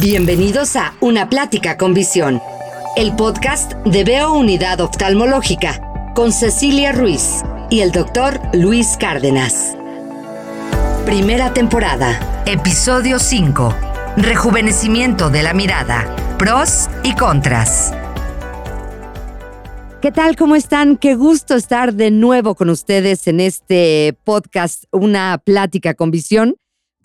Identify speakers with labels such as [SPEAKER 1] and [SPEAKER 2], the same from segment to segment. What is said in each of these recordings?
[SPEAKER 1] Bienvenidos a Una Plática con Visión, el podcast de Veo Unidad Oftalmológica con Cecilia Ruiz y el doctor Luis Cárdenas. Primera temporada, episodio 5. Rejuvenecimiento de la mirada, pros y contras. ¿Qué tal? ¿Cómo están? Qué gusto estar de nuevo con ustedes en este podcast, Una Plática con Visión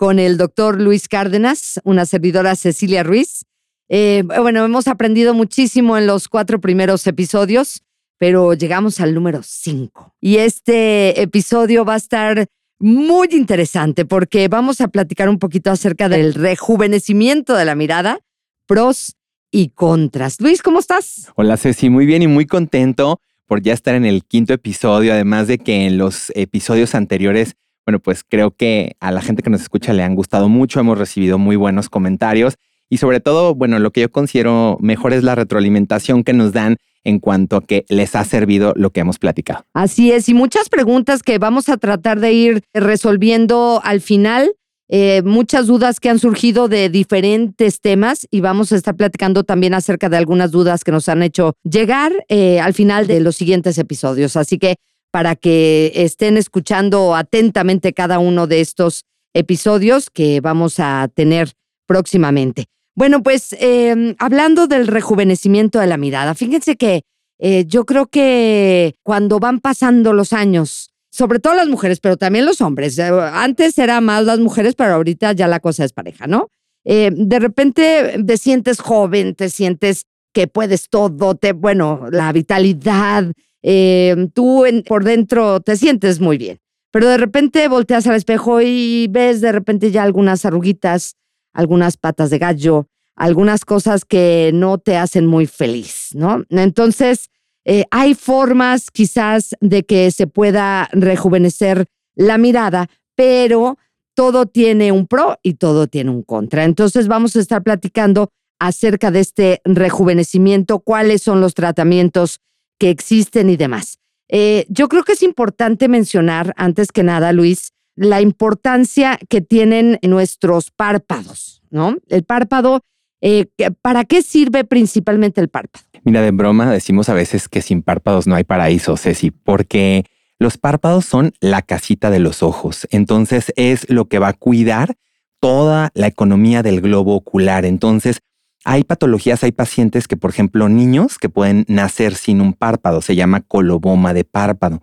[SPEAKER 1] con el doctor Luis Cárdenas, una servidora Cecilia Ruiz. Eh, bueno, hemos aprendido muchísimo en los cuatro primeros episodios, pero llegamos al número cinco. Y este episodio va a estar muy interesante porque vamos a platicar un poquito acerca del rejuvenecimiento de la mirada, pros y contras. Luis, ¿cómo estás?
[SPEAKER 2] Hola Ceci, muy bien y muy contento por ya estar en el quinto episodio, además de que en los episodios anteriores bueno, pues creo que a la gente que nos escucha le han gustado mucho, hemos recibido muy buenos comentarios y sobre todo, bueno, lo que yo considero mejor es la retroalimentación que nos dan en cuanto a que les ha servido lo que hemos platicado.
[SPEAKER 1] Así es, y muchas preguntas que vamos a tratar de ir resolviendo al final. Eh, muchas dudas que han surgido de diferentes temas y vamos a estar platicando también acerca de algunas dudas que nos han hecho llegar eh, al final de los siguientes episodios. Así que para que estén escuchando atentamente cada uno de estos episodios que vamos a tener próximamente. Bueno, pues em, hablando del rejuvenecimiento de la mirada, fíjense que eh, yo creo que cuando van pasando los años, sobre todo las mujeres, pero también los hombres, eh, antes era más las mujeres, pero ahorita ya la cosa es pareja, ¿no? Eh, de repente te sientes joven, te sientes que puedes todo, te, bueno, la vitalidad, eh, tú por dentro te sientes muy bien, pero de repente volteas al espejo y ves de repente ya algunas arruguitas, algunas patas de gallo, algunas cosas que no te hacen muy feliz, ¿no? Entonces, eh, hay formas quizás de que se pueda rejuvenecer la mirada, pero todo tiene un pro y todo tiene un contra. Entonces, vamos a estar platicando acerca de este rejuvenecimiento, cuáles son los tratamientos que existen y demás. Eh, yo creo que es importante mencionar, antes que nada, Luis, la importancia que tienen nuestros párpados, ¿no? El párpado, eh, ¿para qué sirve principalmente el párpado?
[SPEAKER 2] Mira, de broma decimos a veces que sin párpados no hay paraíso, Ceci, porque los párpados son la casita de los ojos. Entonces es lo que va a cuidar toda la economía del globo ocular. Entonces, hay patologías, hay pacientes que, por ejemplo, niños que pueden nacer sin un párpado, se llama coloboma de párpado.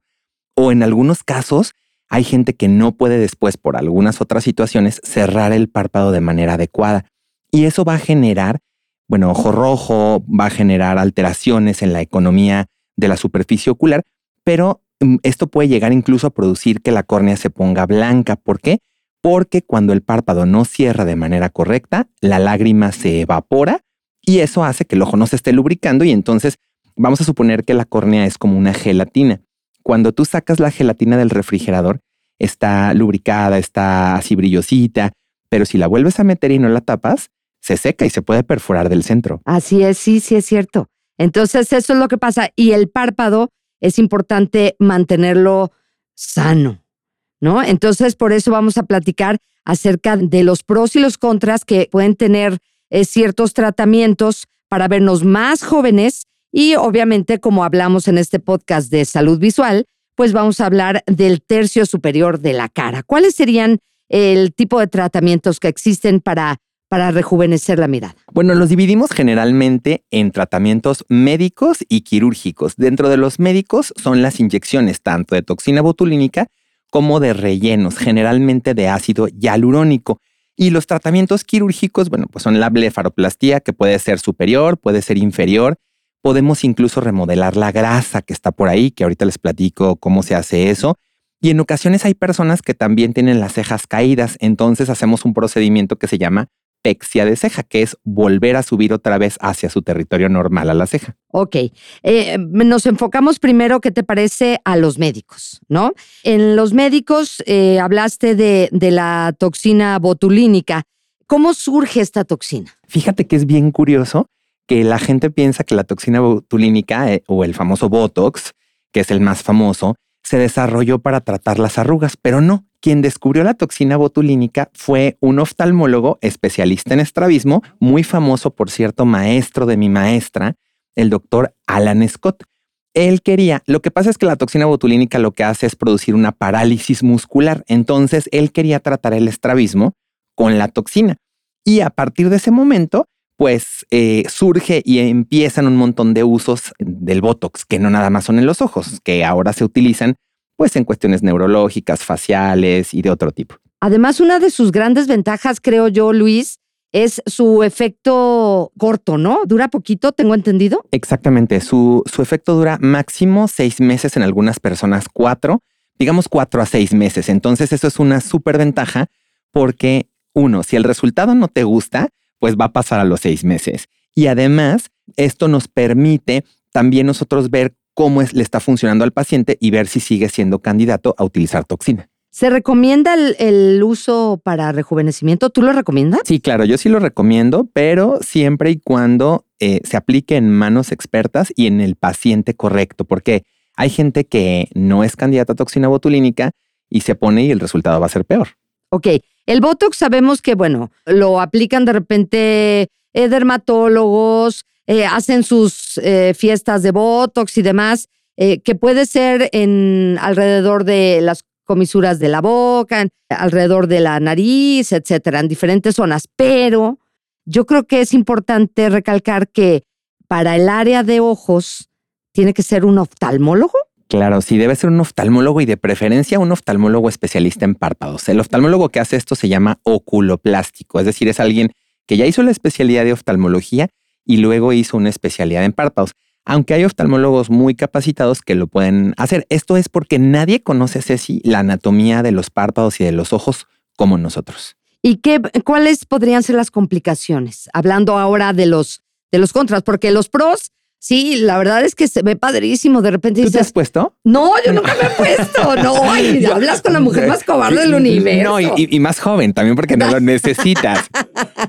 [SPEAKER 2] O en algunos casos, hay gente que no puede después, por algunas otras situaciones, cerrar el párpado de manera adecuada. Y eso va a generar, bueno, ojo rojo, va a generar alteraciones en la economía de la superficie ocular, pero mm, esto puede llegar incluso a producir que la córnea se ponga blanca. ¿Por qué? Porque cuando el párpado no cierra de manera correcta, la lágrima se evapora y eso hace que el ojo no se esté lubricando y entonces vamos a suponer que la córnea es como una gelatina. Cuando tú sacas la gelatina del refrigerador, está lubricada, está así brillosita, pero si la vuelves a meter y no la tapas, se seca y se puede perforar del centro.
[SPEAKER 1] Así es, sí, sí es cierto. Entonces eso es lo que pasa y el párpado es importante mantenerlo sano. ¿No? Entonces, por eso vamos a platicar acerca de los pros y los contras que pueden tener eh, ciertos tratamientos para vernos más jóvenes y obviamente, como hablamos en este podcast de salud visual, pues vamos a hablar del tercio superior de la cara. ¿Cuáles serían el tipo de tratamientos que existen para, para rejuvenecer la mirada?
[SPEAKER 2] Bueno, los dividimos generalmente en tratamientos médicos y quirúrgicos. Dentro de los médicos son las inyecciones tanto de toxina botulínica como de rellenos, generalmente de ácido hialurónico. Y los tratamientos quirúrgicos, bueno, pues son la blefaroplastía, que puede ser superior, puede ser inferior. Podemos incluso remodelar la grasa que está por ahí, que ahorita les platico cómo se hace eso. Y en ocasiones hay personas que también tienen las cejas caídas, entonces hacemos un procedimiento que se llama pexia de ceja, que es volver a subir otra vez hacia su territorio normal a la ceja.
[SPEAKER 1] Ok, eh, nos enfocamos primero, ¿qué te parece a los médicos? ¿No? En los médicos eh, hablaste de, la toxina botulínica. ¿Cómo surge esta toxina?
[SPEAKER 2] Fíjate que es bien curioso que la gente piensa que la toxina botulínica eh, o el famoso Botox, que es el más famoso, se desarrolló para tratar las arrugas, pero no. Quien descubrió la toxina botulínica fue un oftalmólogo especialista en estrabismo, muy famoso, por cierto, maestro de mi maestra, el doctor Alan Scott. Él quería, lo que pasa es que la toxina botulínica lo que hace es producir una parálisis muscular, entonces él quería tratar el estrabismo con la toxina. Y a partir de ese momento, pues eh, surge y empiezan un montón de usos del Botox, que no nada más son en los ojos, que ahora se utilizan pues en cuestiones neurológicas, faciales y de otro tipo.
[SPEAKER 1] Además, una de sus grandes ventajas, creo yo, Luis, es su efecto corto, ¿no? Dura poquito, tengo entendido.
[SPEAKER 2] Exactamente, su, su efecto dura máximo seis meses en algunas personas, cuatro, digamos cuatro a seis meses. Entonces eso es una súper ventaja porque, uno, si el resultado no te gusta, pues va a pasar a los seis meses. Y además, esto nos permite también nosotros ver cómo es, le está funcionando al paciente y ver si sigue siendo candidato a utilizar toxina.
[SPEAKER 1] ¿Se recomienda el, uso para rejuvenecimiento? ¿Tú lo recomiendas?
[SPEAKER 2] Sí, claro, yo sí lo recomiendo, pero siempre y cuando eh, se aplique en manos expertas y en el paciente correcto, porque hay gente que no es candidata a toxina botulínica y se pone y el resultado va a ser peor.
[SPEAKER 1] Ok, el Botox sabemos que, bueno, lo aplican de repente eh, dermatólogos, eh, hacen sus eh, fiestas de Botox y demás, que puede ser en alrededor de las comisuras de la boca, alrededor de la nariz, etcétera, en diferentes zonas. Pero yo creo que es importante recalcar que para el área de ojos tiene que ser un oftalmólogo.
[SPEAKER 2] Claro, sí, debe ser un oftalmólogo y de preferencia un oftalmólogo especialista en párpados. El oftalmólogo que hace esto se llama oculoplástico, es decir, es alguien que ya hizo la especialidad de oftalmología y luego hizo una especialidad en párpados. Aunque hay oftalmólogos muy capacitados que lo pueden hacer. Esto es porque nadie conoce, Ceci, la anatomía de los párpados y de los ojos como nosotros.
[SPEAKER 1] ¿Y qué, cuáles podrían ser las complicaciones? Hablando ahora de los, de los contras, porque los pros, sí, la verdad es que se ve padrísimo. De repente
[SPEAKER 2] dices. ¿Tú te has puesto?
[SPEAKER 1] No, yo nunca me he puesto. No, hablas con la mujer más cobarde del universo.
[SPEAKER 2] No, y, y, más joven también porque no lo necesitas.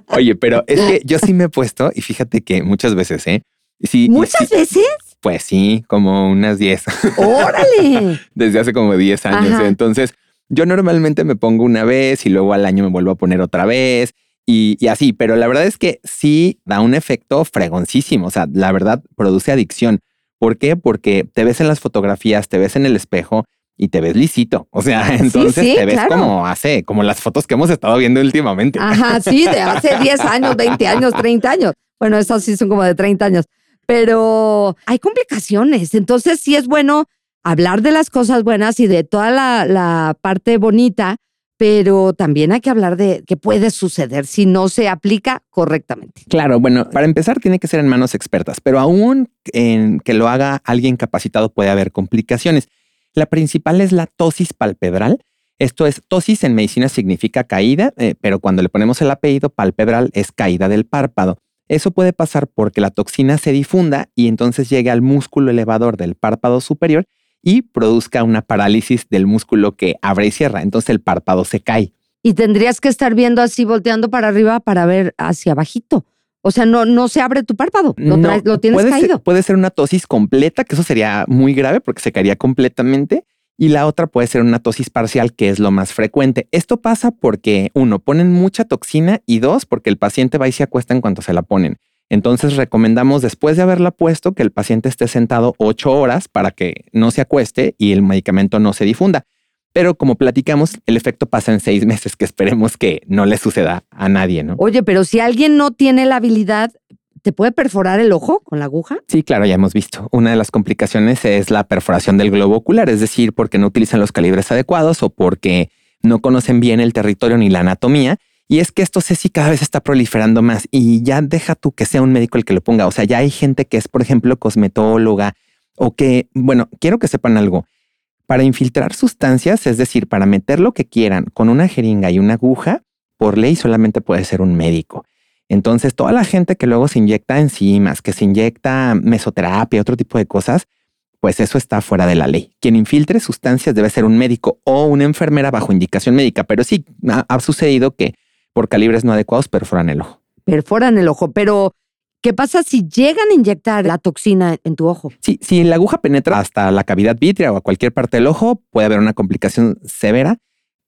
[SPEAKER 2] Oye, pero es que yo sí me he puesto y fíjate que muchas veces, ¿eh? Sí,
[SPEAKER 1] ¿Muchas veces?
[SPEAKER 2] Pues sí, como unas 10.
[SPEAKER 1] ¡Órale!
[SPEAKER 2] Desde hace como 10 años. Entonces, yo normalmente me pongo una vez y luego al año me vuelvo a poner otra vez y, y, así, pero la verdad es que sí da un efecto fregoncísimo. O sea, la verdad produce adicción. ¿Por qué? Porque te ves en las fotografías, te ves en el espejo y te ves lisito. O sea, entonces te ves como hace, como las fotos que hemos estado viendo últimamente.
[SPEAKER 1] Ajá, sí, de hace 10 años, 20 años, 30 años. Bueno, esas sí son como de 30 años, pero hay complicaciones. Entonces sí es bueno hablar de las cosas buenas y de toda la, la parte bonita, pero también hay que hablar de qué puede suceder si no se aplica correctamente.
[SPEAKER 2] Claro, bueno, para empezar tiene que ser en manos expertas, pero aún en que lo haga alguien capacitado puede haber complicaciones. La principal es la tosis palpebral. Esto es, tosis en medicina significa caída, eh, pero cuando le ponemos el apellido palpebral es caída del párpado. Eso puede pasar porque la toxina se difunda y entonces llegue al músculo elevador del párpado superior y produzca una parálisis del músculo que abre y cierra. Entonces el párpado se cae.
[SPEAKER 1] Y tendrías que estar viendo así, volteando para arriba para ver hacia abajito. O sea, no, no se abre tu párpado, lo, lo tienes
[SPEAKER 2] puede
[SPEAKER 1] caído.
[SPEAKER 2] Ser, puede ser una tosis completa, que eso sería muy grave porque se caería completamente. Y la otra puede ser una tosis parcial, que es lo más frecuente. Esto pasa porque, uno, ponen mucha toxina y dos, porque el paciente va y se acuesta en cuanto se la ponen. Entonces recomendamos después de haberla puesto que el paciente esté sentado ocho horas para que no se acueste y el medicamento no se difunda. Pero como platicamos, el efecto pasa en seis meses, que esperemos que no le suceda a nadie, ¿no?
[SPEAKER 1] Oye, pero si alguien no tiene la habilidad, ¿te puede perforar el ojo con la aguja?
[SPEAKER 2] Sí, claro, ya hemos visto. Una de las complicaciones es la perforación del globo ocular, es decir, porque no utilizan los calibres adecuados o porque no conocen bien el territorio ni la anatomía. Y es que esto si cada vez está proliferando más y ya deja tú que sea un médico el que lo ponga. O sea, ya hay gente que es, por ejemplo, cosmetóloga o que, bueno, quiero que sepan algo. Para infiltrar sustancias, es decir, para meter lo que quieran con una jeringa y una aguja, por ley solamente puede ser un médico. Entonces, toda la gente que luego se inyecta enzimas, que se inyecta mesoterapia, otro tipo de cosas, pues eso está fuera de la ley. Quien infiltre sustancias debe ser un médico o una enfermera bajo indicación médica, pero sí ha, sucedido que por calibres no adecuados perforan el ojo.
[SPEAKER 1] Perforan el ojo, pero ¿Qué pasa si llegan a inyectar la toxina en tu ojo?
[SPEAKER 2] Sí, si la aguja penetra hasta la cavidad vítrea o a cualquier parte del ojo, puede haber una complicación severa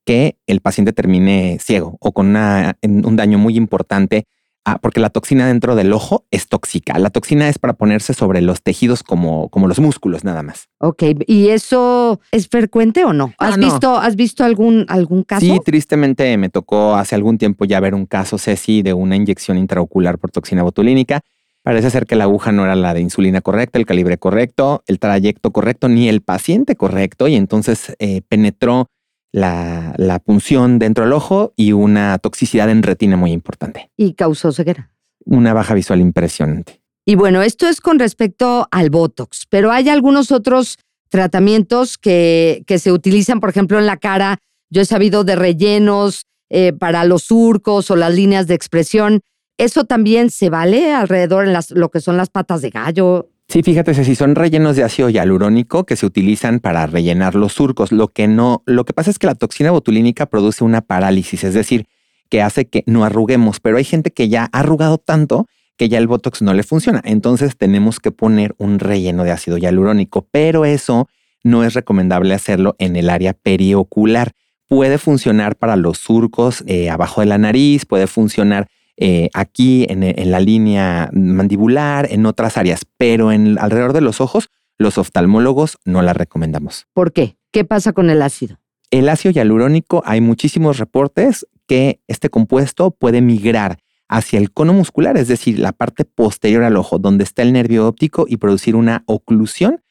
[SPEAKER 2] que el paciente termine ciego o con un daño muy importante Ah, porque la toxina dentro del ojo es tóxica. La toxina es para ponerse sobre los tejidos como, como los músculos, nada más.
[SPEAKER 1] Ok, ¿y eso es frecuente o no? ¿Has, Visto, ¿has visto algún, algún caso?
[SPEAKER 2] Sí, tristemente me tocó hace algún tiempo ya ver un caso, Ceci, de una inyección intraocular por toxina botulínica. Parece ser que la aguja no era la de insulina correcta, el calibre correcto, el trayecto correcto, ni el paciente correcto, y entonces eh, penetró la, la, punción dentro del ojo y una toxicidad en retina muy importante.
[SPEAKER 1] Y causó ceguera.
[SPEAKER 2] Una baja visual impresionante.
[SPEAKER 1] Y bueno, esto es con respecto al Botox, pero hay algunos otros tratamientos que, que se utilizan, por ejemplo, en la cara. Yo he sabido de rellenos eh, para los surcos o las líneas de expresión. ¿Eso también se vale alrededor en las, lo que son las patas de gallo?
[SPEAKER 2] Sí, fíjate, si son rellenos de ácido hialurónico que se utilizan para rellenar los surcos. Lo que no, lo que pasa es que la toxina botulínica produce una parálisis, es decir, que hace que no arruguemos, pero hay gente que ya ha arrugado tanto que ya el Botox no le funciona. Entonces tenemos que poner un relleno de ácido hialurónico, pero eso no es recomendable hacerlo en el área periocular. Puede funcionar para los surcos eh, abajo de la nariz, puede funcionar eh, aquí en, la línea mandibular, en otras áreas, pero en alrededor de los ojos, los oftalmólogos no la recomendamos.
[SPEAKER 1] ¿Por qué? ¿Qué pasa con el ácido?
[SPEAKER 2] El ácido hialurónico, hay muchísimos reportes que este compuesto puede migrar hacia el cono muscular, es decir, la parte posterior al ojo, donde está el nervio óptico y producir una oclusión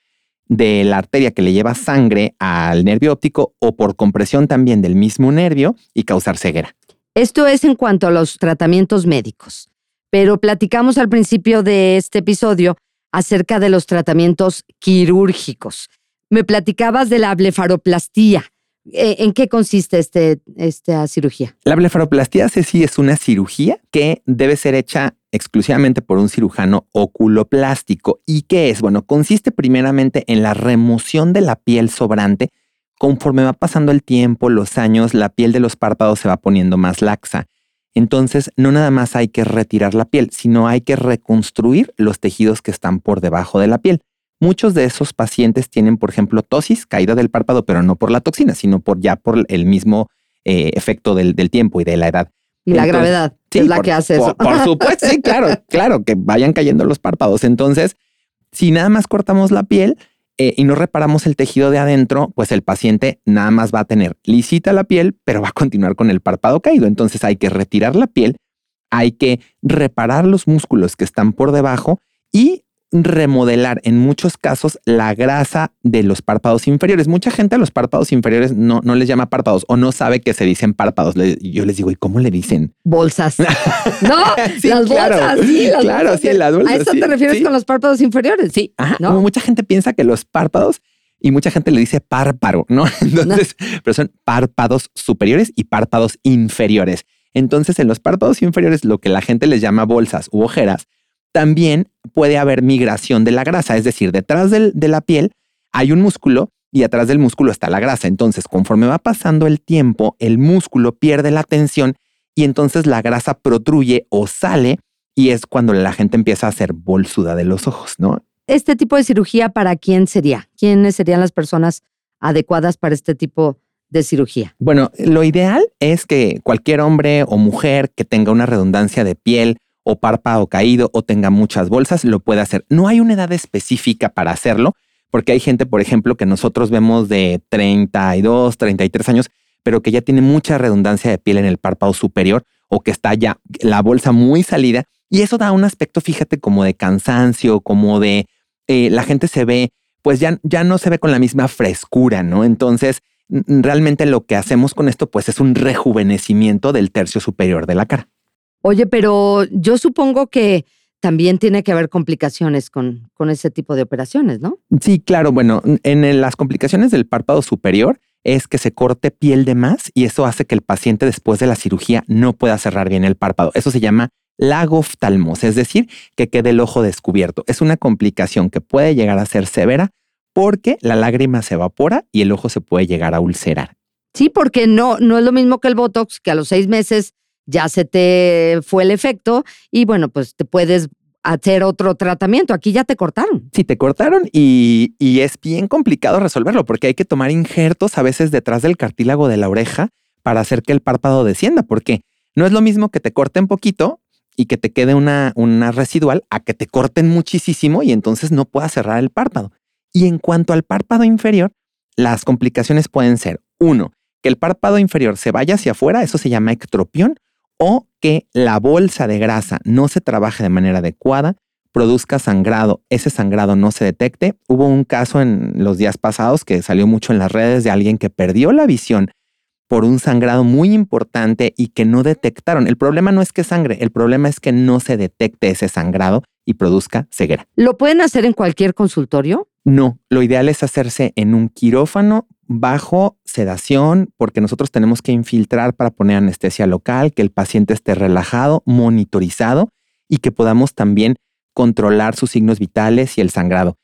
[SPEAKER 2] de la arteria que le lleva sangre al nervio óptico o por compresión también del mismo nervio y causar ceguera.
[SPEAKER 1] Esto es en cuanto a los tratamientos médicos, pero platicamos al principio de este episodio acerca de los tratamientos quirúrgicos. Me platicabas de la blefaroplastía. Eh, ¿En qué consiste este, esta cirugía?
[SPEAKER 2] La blefaroplastía, sí es una cirugía que debe ser hecha exclusivamente por un cirujano oculoplástico. ¿Y qué es? Bueno, consiste primeramente en la remoción de la piel sobrante conforme va pasando el tiempo, los años, la piel de los párpados se va poniendo más laxa. Entonces, no nada más hay que retirar la piel, sino hay que reconstruir los tejidos que están por debajo de la piel. Muchos de esos pacientes tienen, por ejemplo, tosis, caída del párpado, pero no por la toxina, sino por ya por el mismo eh, efecto del, tiempo y de la edad.
[SPEAKER 1] Y la gravedad, es la que hace eso.
[SPEAKER 2] Por, supuesto, sí, claro, claro, que vayan cayendo los párpados. Entonces, si nada más cortamos la piel, eh, y no reparamos el tejido de adentro, pues el paciente nada más va a tener lisita la piel, pero va a continuar con el párpado caído. Entonces hay que retirar la piel, hay que reparar los músculos que están por debajo y remodelar en muchos casos la grasa de los párpados inferiores. Mucha gente a los párpados inferiores no, no les llama párpados o no sabe que se dicen párpados. yo les digo, ¿y cómo le dicen?
[SPEAKER 1] Bolsas. no, las bolsas, sí, las
[SPEAKER 2] claro, sí, las bolsas.
[SPEAKER 1] ¿A eso te refieres con los párpados inferiores?
[SPEAKER 2] Sí, Como mucha gente piensa que los párpados y mucha gente le dice párparo, ¿no? Entonces, pero son párpados superiores y párpados inferiores. Entonces, en los párpados inferiores, lo que la gente les llama bolsas u ojeras, también puede haber migración de la grasa, es decir, detrás de la piel hay un músculo y atrás del músculo está la grasa. Entonces, conforme va pasando el tiempo, el músculo pierde la tensión y entonces la grasa protruye o sale y es cuando la gente empieza a hacer bolsuda de los ojos, ¿no?
[SPEAKER 1] Este tipo de cirugía, ¿para quién sería? ¿Quiénes serían las personas adecuadas para este tipo de cirugía?
[SPEAKER 2] Bueno, lo ideal es que cualquier hombre o mujer que tenga una redundancia de piel o párpado caído o tenga muchas bolsas, lo puede hacer. No hay una edad específica para hacerlo, porque hay gente, por ejemplo, que nosotros vemos de 32, 33 años, pero que ya tiene mucha redundancia de piel en el párpado superior o que está ya la bolsa muy salida. Y eso da un aspecto, fíjate, como de cansancio, como de eh, la gente se ve, pues ya, ya no se ve con la misma frescura, ¿no? Entonces, realmente lo que hacemos con esto, pues es un rejuvenecimiento del tercio superior de la cara.
[SPEAKER 1] Oye, pero yo supongo que también tiene que haber complicaciones con, con ese tipo de operaciones, ¿no?
[SPEAKER 2] Sí, claro. Bueno, en las complicaciones del párpado superior es que se corte piel de más y eso hace que el paciente después de la cirugía no pueda cerrar bien el párpado. Eso se llama lagoftalmos, es decir, que quede el ojo descubierto. Es una complicación que puede llegar a ser severa porque la lágrima se evapora y el ojo se puede llegar a ulcerar.
[SPEAKER 1] Sí, porque no, no es lo mismo que el Botox, que a los seis meses ya se te fue el efecto y bueno, pues te puedes hacer otro tratamiento. Aquí ya te cortaron.
[SPEAKER 2] Sí, te cortaron y, es bien complicado resolverlo porque hay que tomar injertos a veces detrás del cartílago de la oreja para hacer que el párpado descienda, porque no es lo mismo que te corten poquito y que te quede una, una residual a que te corten muchísimo y entonces no puedas cerrar el párpado. Y en cuanto al párpado inferior, las complicaciones pueden ser, uno, que el párpado inferior se vaya hacia afuera, eso se llama ectropión, o que la bolsa de grasa no se trabaje de manera adecuada, produzca sangrado, ese sangrado no se detecte. Hubo un caso en los días pasados que salió mucho en las redes de alguien que perdió la visión por un sangrado muy importante y que no detectaron. El problema no es que sangre, el problema es que no se detecte ese sangrado y produzca ceguera.
[SPEAKER 1] ¿Lo pueden hacer en cualquier consultorio?
[SPEAKER 2] No, lo ideal es hacerse en un quirófano bajo sedación, porque nosotros tenemos que infiltrar para poner anestesia local, que el paciente esté relajado, monitorizado y que podamos también controlar sus signos vitales y el sangrado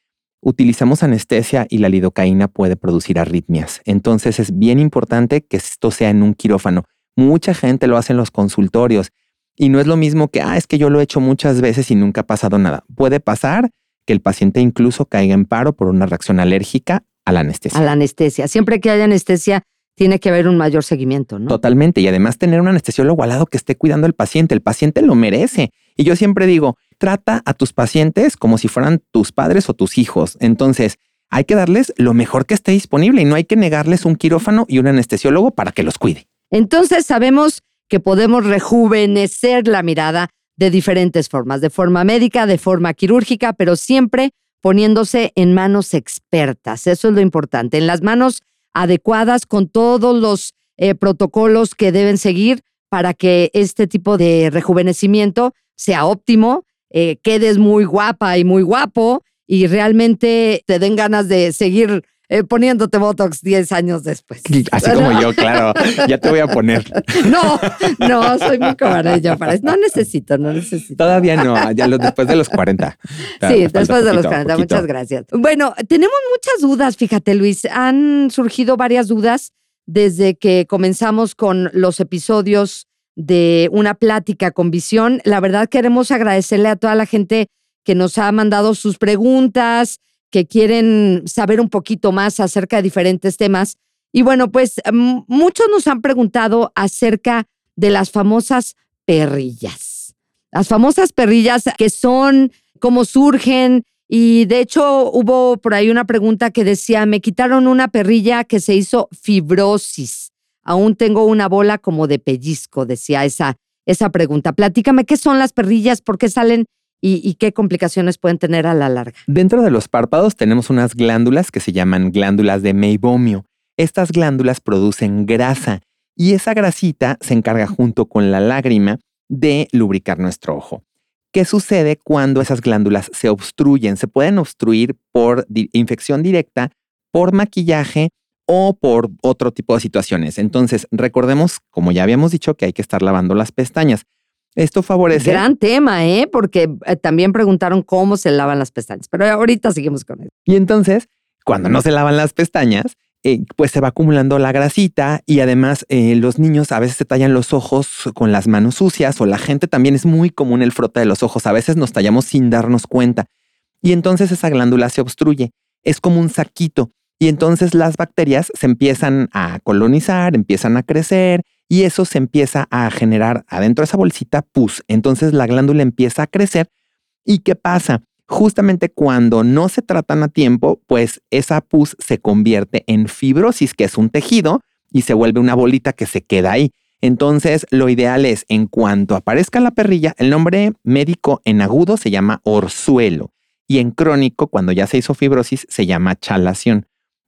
[SPEAKER 2] utilizamos anestesia y la lidocaína puede producir arritmias. Entonces es bien importante que esto sea en un quirófano. Mucha gente lo hace en los consultorios y no es lo mismo que, ah, es que yo lo he hecho muchas veces y nunca ha pasado nada. Puede pasar que el paciente incluso caiga en paro por una reacción alérgica a la anestesia.
[SPEAKER 1] A la anestesia. Siempre que haya anestesia, tiene que haber un mayor seguimiento, ¿no?
[SPEAKER 2] Totalmente. Y además tener un anestesiólogo al lado que esté cuidando al paciente. El paciente lo merece. Y yo siempre digo, trata a tus pacientes como si fueran tus padres o tus hijos. Entonces, hay que darles lo mejor que esté disponible y no hay que negarles un quirófano y un anestesiólogo para que los cuide.
[SPEAKER 1] Entonces, sabemos que podemos rejuvenecer la mirada de diferentes formas, de forma médica, de forma quirúrgica, pero siempre poniéndose en manos expertas. Eso es lo importante, en las manos adecuadas con todos los eh, protocolos que deben seguir para que este tipo de rejuvenecimiento sea óptimo eh, quedes muy guapa y muy guapo y realmente te den ganas de seguir eh, poniéndote Botox 10 años después.
[SPEAKER 2] Así como yo, claro. Ya te voy a poner.
[SPEAKER 1] No, no, soy muy cobarde yo para eso. No necesito, no necesito.
[SPEAKER 2] Todavía no, ya después de los 40.
[SPEAKER 1] Sí, después de los 40. Muchas gracias. Bueno, tenemos muchas dudas, fíjate, Luis. Han surgido varias dudas desde que comenzamos con los episodios de una plática con visión. La verdad queremos agradecerle a toda la gente que nos ha mandado sus preguntas, que quieren saber un poquito más acerca de diferentes temas. Y bueno, pues muchos nos han preguntado acerca de las famosas perrillas. Las famosas perrillas que son, cómo surgen. Y de hecho hubo por ahí una pregunta que decía, me quitaron una perrilla que se hizo fibrosis. Aún tengo una bola como de pellizco, decía esa, esa pregunta. Platícame, ¿qué son las perrillas? ¿Por qué salen? Y, qué complicaciones pueden tener a la larga.
[SPEAKER 2] Dentro de los párpados tenemos unas glándulas que se llaman glándulas de meibomio. Estas glándulas producen grasa y esa grasita se encarga junto con la lágrima de lubricar nuestro ojo. ¿Qué sucede cuando esas glándulas se obstruyen? Se pueden obstruir por infección directa, por maquillaje o por otro tipo de situaciones. Entonces, recordemos, como ya habíamos dicho, que hay que estar lavando las pestañas. Esto favorece.
[SPEAKER 1] Gran tema, ¿eh? Porque eh, también preguntaron cómo se lavan las pestañas, pero ahorita seguimos con eso.
[SPEAKER 2] Y entonces, cuando no se lavan las pestañas, eh, pues se va acumulando la grasita y además eh, los niños a veces se tallan los ojos con las manos sucias o la gente también es muy común el frota de los ojos. A veces nos tallamos sin darnos cuenta y entonces esa glándula se obstruye. Es como un saquito y entonces las bacterias se empiezan a colonizar, empiezan a crecer y eso se empieza a generar adentro de esa bolsita pus. Entonces la glándula empieza a crecer. ¿Y qué pasa? Justamente cuando no se tratan a tiempo, pues esa pus se convierte en fibrosis, que es un tejido, y se vuelve una bolita que se queda ahí. Entonces, lo ideal es, en cuanto aparezca la perrilla, el nombre médico en agudo se llama orzuelo y en crónico, cuando ya se hizo fibrosis, se llama chalación.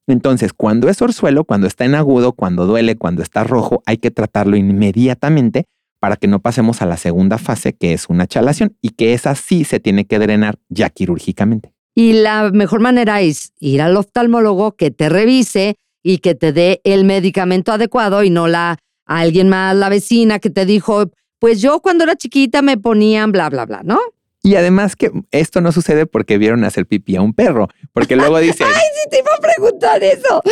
[SPEAKER 2] Entonces, cuando es orzuelo, cuando está en agudo, cuando duele, cuando está rojo, hay que tratarlo inmediatamente para que no pasemos a la segunda fase, que es una chalación, y que esa sí se tiene que drenar ya quirúrgicamente.
[SPEAKER 1] Y la mejor manera es ir al oftalmólogo que te revise y que te dé el medicamento adecuado y no la alguien más, la vecina que te dijo, pues yo cuando era chiquita me ponían bla, bla, bla, ¿no?
[SPEAKER 2] Y además que esto no sucede porque vieron hacer pipí a un perro, porque luego dice...
[SPEAKER 1] ¡Ay, sí te iba a preguntar eso!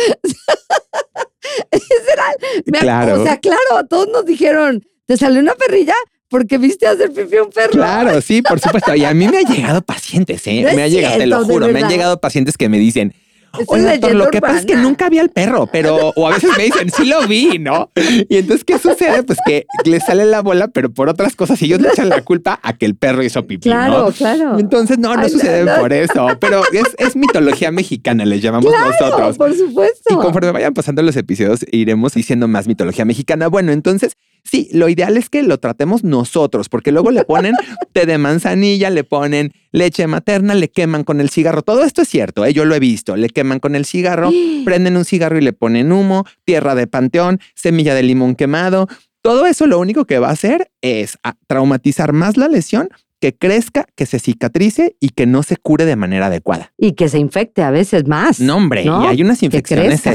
[SPEAKER 1] claro. O sea, claro, todos nos dijeron, ¿te salió una perrilla? porque viste hacer pipí a un perro.
[SPEAKER 2] Claro, sí, por supuesto. Y a mí me han llegado pacientes, ¿eh?
[SPEAKER 1] No
[SPEAKER 2] me ha llegado, te lo juro, me han llegado pacientes que me dicen,
[SPEAKER 1] Es
[SPEAKER 2] Oye, doctor, lo que pasa es que nunca vi al perro, pero, o a veces me dicen, sí lo vi, ¿no? Y entonces, ¿qué sucede? Pues que le sale la bola, pero por otras cosas, y ellos le echan la culpa a que el perro hizo pipí,
[SPEAKER 1] Claro,
[SPEAKER 2] ¿no?
[SPEAKER 1] claro.
[SPEAKER 2] Entonces, no, no
[SPEAKER 1] Ay,
[SPEAKER 2] sucede
[SPEAKER 1] no, no.
[SPEAKER 2] por eso, pero es, es mitología mexicana, le llamamos
[SPEAKER 1] Claro,
[SPEAKER 2] nosotros.
[SPEAKER 1] por supuesto.
[SPEAKER 2] Y conforme vayan pasando los episodios, iremos diciendo más mitología mexicana. Bueno, entonces, sí, lo ideal es que lo tratemos nosotros, porque luego le ponen té de manzanilla, le ponen leche materna, le queman con el cigarro. Todo esto es cierto, ¿eh? yo lo he visto. Le queman con el cigarro, prenden un cigarro y le ponen humo, tierra de panteón, semilla de limón quemado. Todo eso lo único que va a hacer es a traumatizar más la lesión, que crezca, que se cicatrice y que no se cure de manera adecuada.
[SPEAKER 1] Y que se infecte a veces más.
[SPEAKER 2] No, hombre,
[SPEAKER 1] ¿no?
[SPEAKER 2] y hay unas infecciones,
[SPEAKER 1] crezca.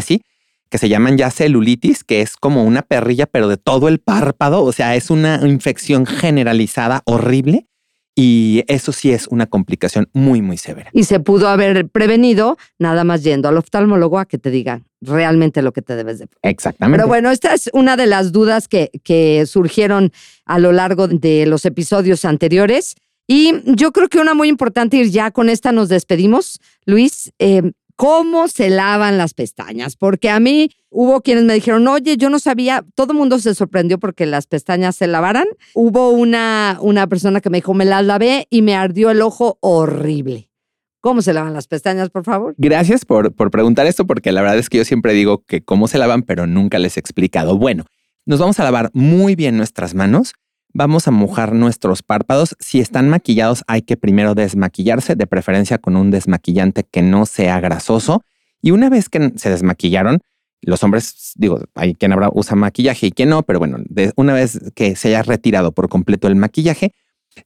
[SPEAKER 2] Que se llaman ya celulitis, que es como una perrilla, pero de todo el párpado. O sea, es una infección generalizada horrible. Y eso sí es una complicación muy, muy severa.
[SPEAKER 1] Y se pudo haber prevenido nada más yendo al oftalmólogo a que te digan realmente lo que te debes de
[SPEAKER 2] Exactamente.
[SPEAKER 1] Pero bueno, esta es una de las dudas que, que surgieron a lo largo de los episodios anteriores. Y yo creo que una muy importante, y ya con esta nos despedimos, Luis, eh, ¿cómo se lavan las pestañas? Porque a mí hubo quienes me dijeron, oye, yo no sabía, todo el mundo se sorprendió porque las pestañas se lavaran. Hubo una, una persona que me dijo, me las lavé y me ardió el ojo horrible. ¿Cómo se lavan las pestañas, por favor?
[SPEAKER 2] Gracias por, por preguntar esto, porque la verdad es que yo siempre digo que cómo se lavan, pero nunca les he explicado. Bueno, nos vamos a lavar muy bien nuestras manos. Vamos a mojar nuestros párpados. Si están maquillados, hay que primero desmaquillarse, de preferencia con un desmaquillante que no sea grasoso. Y una vez que se desmaquillaron, los hombres, digo, hay quien habrá usa maquillaje y quien no, pero bueno, una vez que se haya retirado por completo el maquillaje,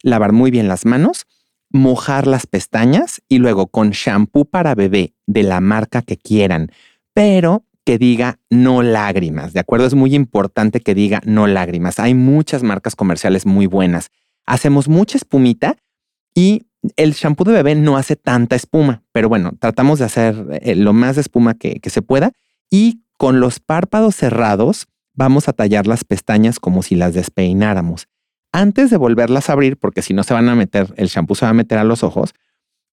[SPEAKER 2] lavar muy bien las manos, mojar las pestañas y luego con shampoo para bebé de la marca que quieran, pero que diga no lágrimas, ¿de acuerdo? Es muy importante que diga no lágrimas. Hay muchas marcas comerciales muy buenas. Hacemos mucha espumita y el shampoo de bebé no hace tanta espuma, pero bueno, tratamos de hacer eh, lo más de espuma que, que se pueda y con los párpados cerrados vamos a tallar las pestañas como si las despeináramos. Antes de volverlas a abrir, porque si no se van a meter, el shampoo se va a meter a los ojos,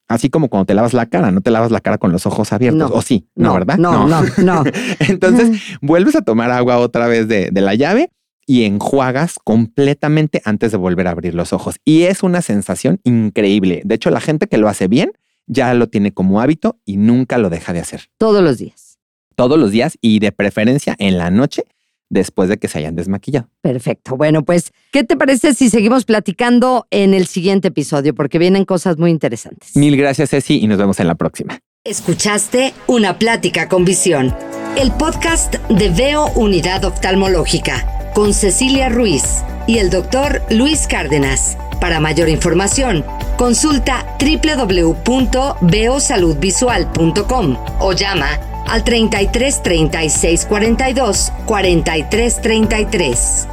[SPEAKER 2] así como cuando te lavas la cara, no te lavas la cara con los ojos abiertos,
[SPEAKER 1] No.
[SPEAKER 2] o sí, no, ¿verdad?
[SPEAKER 1] No, no, no.
[SPEAKER 2] Entonces vuelves a tomar agua otra vez de, de la llave y enjuagas completamente antes de volver a abrir los ojos. Y es una sensación increíble. De hecho, la gente que lo hace bien ya lo tiene como hábito y nunca lo deja de hacer.
[SPEAKER 1] Todos los días.
[SPEAKER 2] Todos los días y de preferencia en la noche después de que se hayan desmaquillado.
[SPEAKER 1] Perfecto. Bueno, pues, ¿qué te parece si seguimos platicando en el siguiente episodio? Porque vienen cosas muy interesantes.
[SPEAKER 2] Mil gracias, Ceci, y nos vemos en la próxima.
[SPEAKER 3] Escuchaste Una Plática con Visión, el podcast de Veo Unidad Oftalmológica, con Cecilia Ruiz y el doctor Luis Cárdenas. Para mayor información, consulta www.veosaludvisual.com o llama al 33 36 42 43 33.